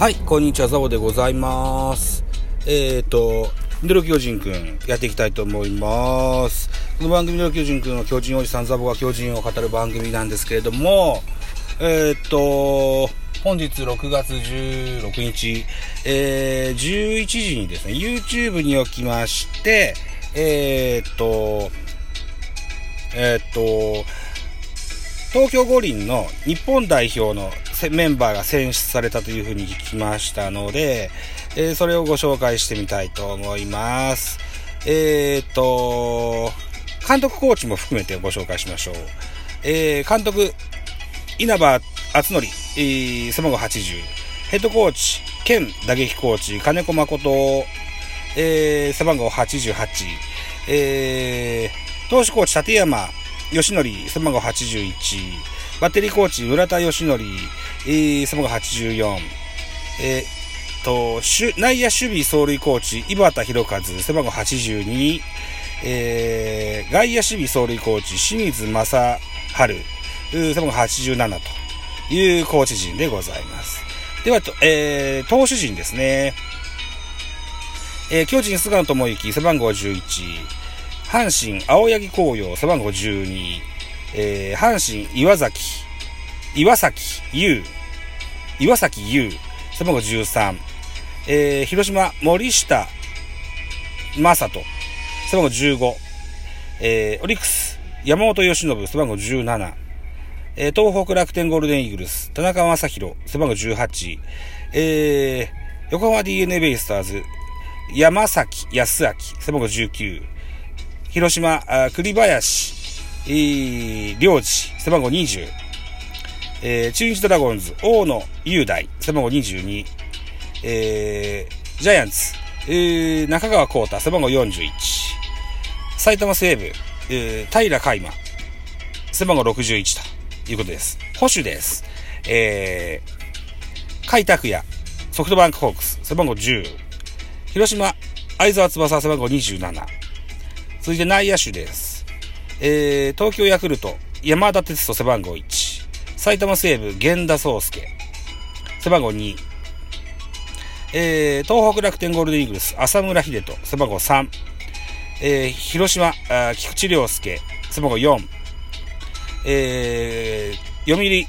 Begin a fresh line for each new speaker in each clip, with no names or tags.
はい、こんにちは、ザボでございます。えっ、ー、と、ミドル巨人くん、やっていきたいと思います。この番組、ミドル巨人くんは巨人おじさんザボが巨人を語る番組なんですけれども、えっ、ー、と、本日6月16日、えー、11時にですね、YouTube におきまして、えっ、ー、と、えっ、と、東京五輪の日本代表のメンバーが選出されたというふうに聞きましたので、えー、それをご紹介してみたいと思います。えー、と、監督コーチも含めてご紹介しましょう。えー、監督、稲葉敦則、えー、背番号80。ヘッドコーチ、兼打撃コーチ、金子誠、えー、背番号88。えー、投手コーチ、立山義則、背番号81。バッテリーコーチ、村田義則、えー、背番号84。えー、と、内野守備走塁コーチ、井端弘和、背番号82。えー、外野守備走塁コーチ、清水正春、背番号87というコーチ陣でございます。では、えー、投手陣ですね。えー、巨人菅野智之、背番号11。阪神、青柳紅葉、背番号12、えー、阪神、岩崎、岩崎優、岩崎優、背番号13、えー、広島、森下正人、背番号15、えー、オリックス、山本由伸、背番号17、えー、東北楽天ゴールデンイーグルス、田中将大、背番号18、えー、横浜 DNA ベイスターズ、山崎康明、背番号19、広島、栗林、えー、領事、背番号20、えー、中日ドラゴンズ、大野雄大、背番号22、えー、ジャイアンツ、えー、中川幸太、背番号41、埼玉西武、えー、平海馬、背番号61ということです。保守です。えー、海拓也、ソフトバンクホークス、背番号10、広島、相沢翼、背番号27、続いて内野手です。えー、東京ヤクルト、山田哲人背番号1。埼玉西武、源田壮介。背番号2。えー、東北楽天ゴールデンイーグルス、浅村秀人。背番号3。えー、広島、菊池涼介。背番号4。えー、読売、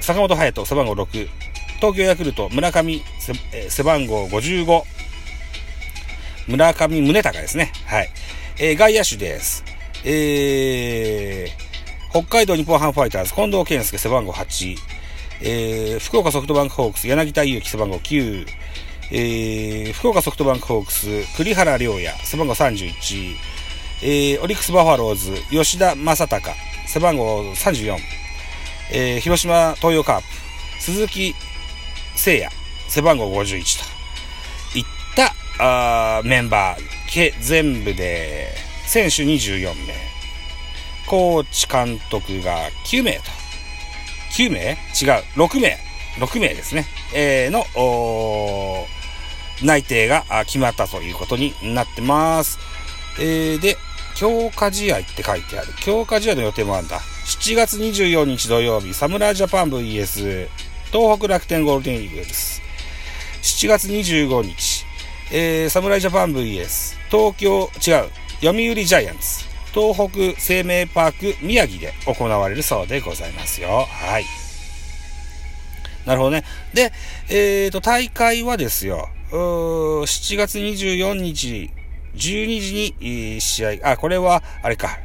坂本隼人。背番号6。東京ヤクルト、村上、背番号55。村上宗隆ですね。はい。えー、外野手です。えー、北海道日本ハムファイターズ、近藤健介背番号8、えー、福岡ソフトバンクホークス、柳田悠岐背番号9、えー、福岡ソフトバンクホークス、栗原良也背番号31、えー、オリックスバファローズ、吉田正尚背番号34、えー、広島東洋カープ、鈴木誠也背番号51と。あメンバー、け全部で、選手24名。コーチ監督が9名と。9名？違う。6名。6名ですね。えー、の、内定が決まったということになってます。えー、で、強化試合って書いてある。強化試合の予定もあるんだ。7月24日土曜日、侍ジャパン VS 東北楽天ゴールデンイーグルス。7月25日、えー、侍ジャパン VS 東京、違う、読売ジャイアンツ、東北生命パーク宮城で行われるそうでございますよ。はい。なるほどね。で、えっ、ー、と、大会はですよ、7月24日、12時に、試合、あ、これは、あれか、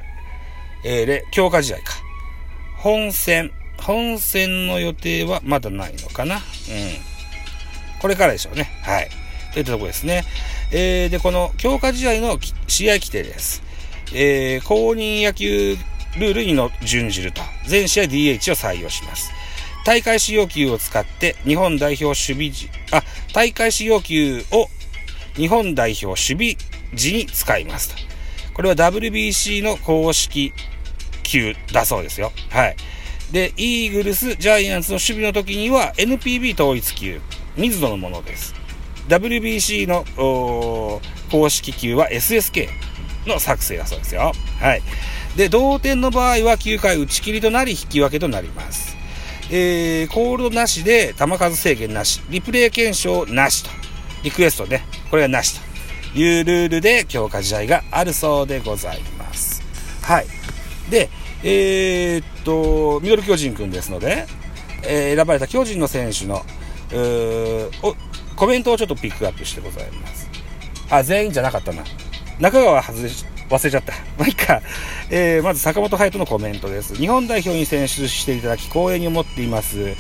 えー、強化試合か。本戦、本戦の予定はまだないのかな。うん。これからでしょうね。はい。といったとこですね。えー、で、この強化試合の試合規定です。えー、公認野球ルールにの準じると、全試合 DH を採用します。大会使用球を使って日本代表守備時、あ、大会使用球を日本代表守備時に使いますと。これは WBC の公式球だそうですよ。はい。で、イーグルス、ジャイアンツの守備の時には NPB 統一球、水野のものです。WBC の公式球は SSK の作成だそうですよ。はい。で、同点の場合は9回打ち切りとなり引き分けとなります。えー、コールドなしで球数制限なし、リプレイ検証なしと、リクエストね、これがなしというルールで強化試合があるそうでございます。はい。で、えー、っと、ミドル巨人くんですので、えー、選ばれた巨人の選手の、コメントをちょっとピックアップしてございます。あ、全員じゃなかったな。中川外し、忘れちゃった。まあ、いいか。えー、まず坂本隼人のコメントです。日本代表に選出していただき光栄に思っています。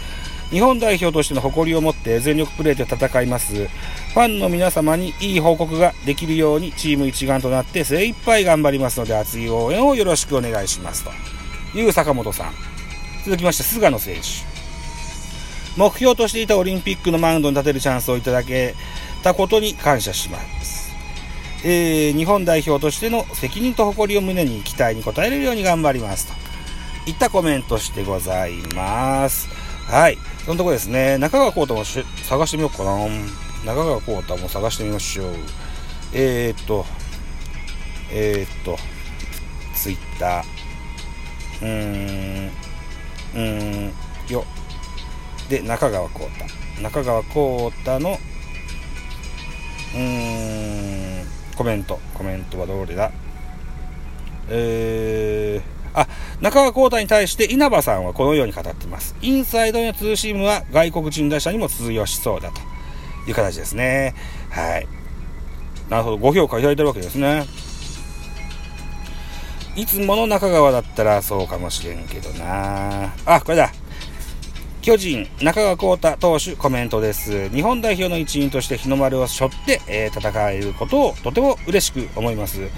日本代表としての誇りを持って全力プレーで戦います。ファンの皆様にいい報告ができるようにチーム一丸となって精一杯頑張りますので熱い応援をよろしくお願いします。という坂本さん。続きまして菅野選手。目標としていたオリンピックのマウンドに立てるチャンスをいただけたことに感謝します。えー、日本代表としての責任と誇りを胸に期待に応えれるように頑張ります。といったコメントしてございます。はい。そのとこですね。中川幸太も探してみようかな。中川幸太も探してみましょう。えー、っと、えー、っと、ツイッター。うーん、うーん、よっ。で、中川幸太。中川幸太の、うーん、コメント。コメントはどれだ？えー、あ、中川幸太に対して稲葉さんはこのように語っています。インサイドのツーシームは外国人打者にも通用しそうだという形ですね。はい。なるほど。ご評価いただいてるわけですね。いつもの中川だったらそうかもしれんけどなあ、これだ。巨人、中川幸太投手コメントです。日本代表の一員として日の丸を背負って、えー、戦えることをとても嬉しく思います。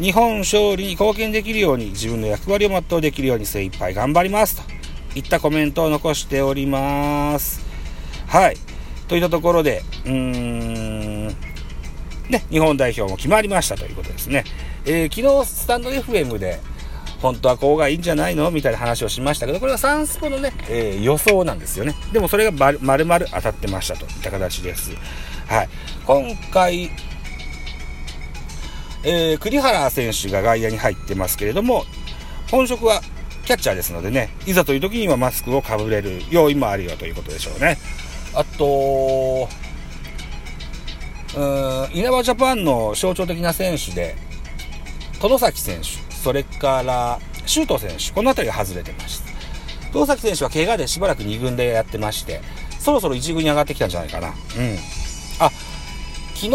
日本勝利に貢献できるように自分の役割を全うできるように精一杯頑張りますといったコメントを残しております。はい。といったところで、うーん、ね、日本代表も決まりましたということですね。えー、昨日スタンド FM で、本当はこうがいいんじゃないのみたいな話をしましたけど、これはサンスポのね、えー、予想なんですよね。でもそれがまるまる当たってましたといった形です。はい。今回、えー、栗原選手が外野に入ってますけれども、本職はキャッチャーですのでね、いざという時にはマスクをかぶれる用意もあるよということでしょうね。あと、うん、稲葉ジャパンの象徴的な選手で、外崎選手、それから周東選手、この辺りが外れてました。東崎選手は怪我でしばらく2軍でやってまして、そろそろ1軍に上がってきたんじゃないかな。うん。あ、昨日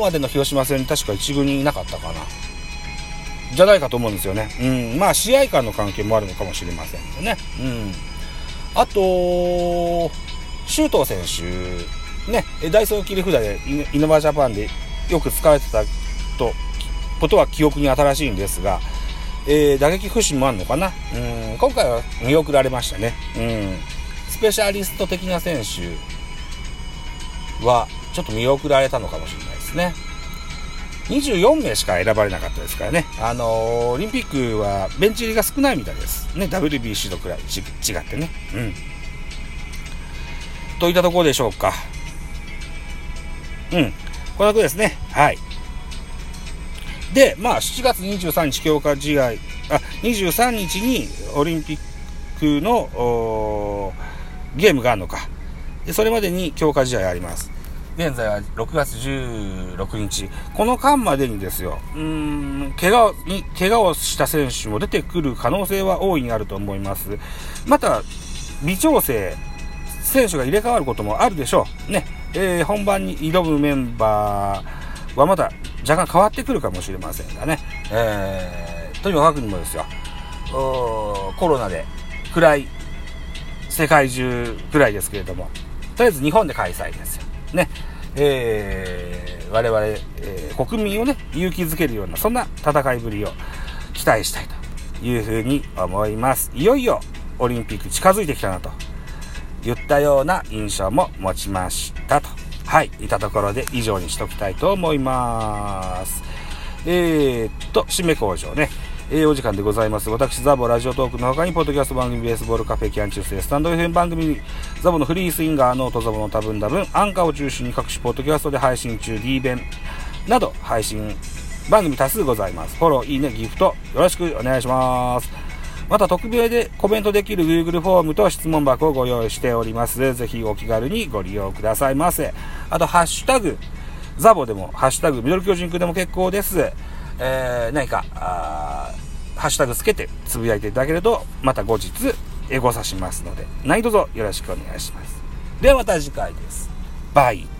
までの広島戦に確か1軍にいなかったかな。じゃないかと思うんですよね。うん。まあ、試合間の関係もあるのかもしれませんね。うん。あと、周東選手、ね、ダイソー切り札でイノバジャパンでよく使われてたと、ことは記憶に新しいんですが、えー、打撃不振もあるのかな？うん、今回は見送られましたね。うん。スペシャリスト的な選手は、ちょっと見送られたのかもしれないですね。24名しか選ばれなかったですからね。あのー、オリンピックはベンチ入りが少ないみたいです。ね、WBC とくらい違ってね。うん。といったところでしょうか。うん。こんなとこですね。はい。で、まあ、7月23日強化試合、あ、23日にオリンピックのゲームがあるのか。で、それまでに強化試合あります。現在は6月16日。この間までにですよ、うーん、怪我に、怪我をした選手も出てくる可能性は大いにあると思います。また、微調整、選手が入れ替わることもあるでしょう。ね。えー、本番に挑むメンバーはまた若干変わってくるかもしれませんがね、えー、とにかくにもですよ、コロナで暗い、世界中暗いですけれども、とりあえず日本で開催ですよ。ね。えー、我々、えー、国民をね、勇気づけるような、そんな戦いぶりを期待したいというふうに思います。いよいよオリンピック近づいてきたなと言ったような印象も持ちましたと。はい、いたところで以上にしときたいと思います。えー、っと、締め工場ね。えー、お時間でございます。私、ザボラジオトークの他に、ポッドキャスト番組、ベースボールカフェ、キャン中世、ススタンド FM 番組、ザボのフリースインガー、ノートザボの多分多分、アンカーを中心に各種ポッドキャストで配信中、D 弁など、配信番組多数ございます。フォロー、いいね、ギフト、よろしくお願いします。また匿名でコメントできる Google フォームと質問箱をご用意しております。ぜひお気軽にご利用くださいませ。あと、ハッシュタグ、ザボでも、ハッシュタグ、ミドル巨人くんでも結構です。えー、何か、ハッシュタグつけてつぶやいていただけると、また後日、エゴさしますので、何卒よろしくお願いします。ではまた次回です。バイ。